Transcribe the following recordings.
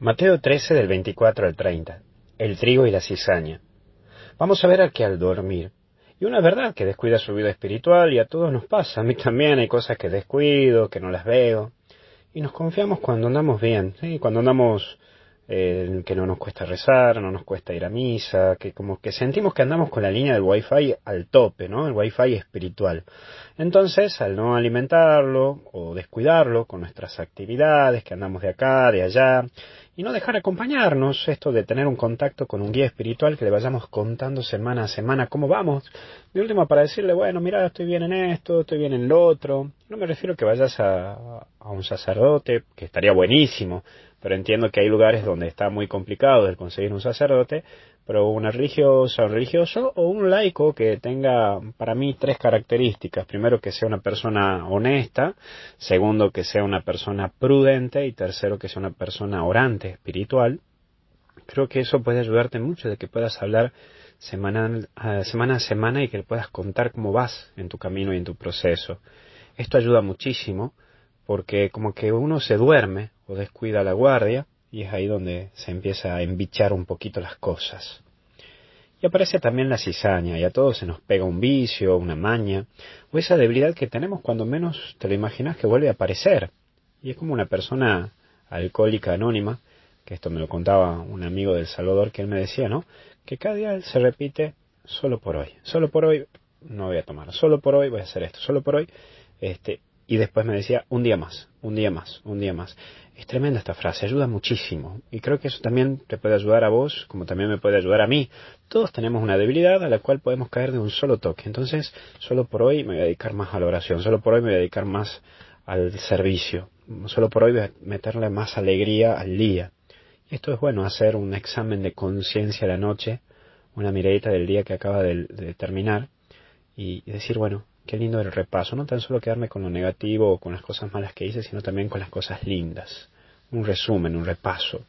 Mateo 13 del 24 al 30. El trigo y la cizaña. Vamos a ver a que al dormir. Y una verdad que descuida su vida espiritual y a todos nos pasa. A mí también hay cosas que descuido, que no las veo. Y nos confiamos cuando andamos bien, ¿sí? cuando andamos eh, que no nos cuesta rezar, no nos cuesta ir a misa, que como que sentimos que andamos con la línea del wifi al tope, ¿no? El wifi espiritual. Entonces, al no alimentarlo o descuidarlo con nuestras actividades, que andamos de acá, de allá, y no dejar acompañarnos, esto de tener un contacto con un guía espiritual que le vayamos contando semana a semana cómo vamos, de último para decirle, bueno, mira, estoy bien en esto, estoy bien en lo otro, no me refiero que vayas a, a un sacerdote, que estaría buenísimo, pero entiendo que hay lugares donde está muy complicado el conseguir un sacerdote, pero una religiosa, un religioso o un laico que tenga para mí tres características. Primero, que sea una persona honesta, segundo, que sea una persona prudente y tercero, que sea una persona orante, espiritual. Creo que eso puede ayudarte mucho de que puedas hablar semana a semana y que puedas contar cómo vas en tu camino y en tu proceso. Esto ayuda muchísimo porque como que uno se duerme o descuida la guardia y es ahí donde se empieza a embichar un poquito las cosas. Y aparece también la cizaña y a todos se nos pega un vicio, una maña o esa debilidad que tenemos cuando menos te lo imaginas que vuelve a aparecer. Y es como una persona alcohólica anónima, que esto me lo contaba un amigo del Salvador, que él me decía, ¿no? Que cada día se repite solo por hoy, solo por hoy no voy a tomar, solo por hoy voy a hacer esto, solo por hoy, este, y después me decía, un día más, un día más, un día más. Es tremenda esta frase, ayuda muchísimo. Y creo que eso también te puede ayudar a vos, como también me puede ayudar a mí. Todos tenemos una debilidad a la cual podemos caer de un solo toque. Entonces, solo por hoy me voy a dedicar más a la oración, solo por hoy me voy a dedicar más al servicio, solo por hoy voy a meterle más alegría al día. Y esto es bueno, hacer un examen de conciencia la noche, una miradita del día que acaba de, terminar y decir, bueno, Qué lindo el repaso, no tan solo quedarme con lo negativo o con las cosas malas que hice, sino también con las cosas lindas. Un resumen, un repaso.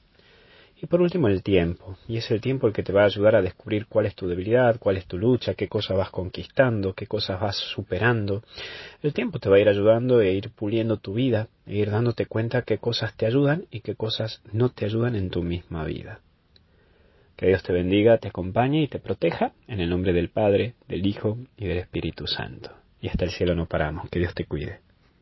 Y por último el tiempo, y es el tiempo el que te va a ayudar a descubrir cuál es tu debilidad, cuál es tu lucha, qué cosas vas conquistando, qué cosas vas superando. El tiempo te va a ir ayudando a ir puliendo tu vida, e ir dándote cuenta qué cosas te ayudan y qué cosas no te ayudan en tu misma vida. Que Dios te bendiga, te acompañe y te proteja, en el nombre del Padre, del Hijo y del Espíritu Santo y hasta el cielo no paramos. Que Dios te cuide.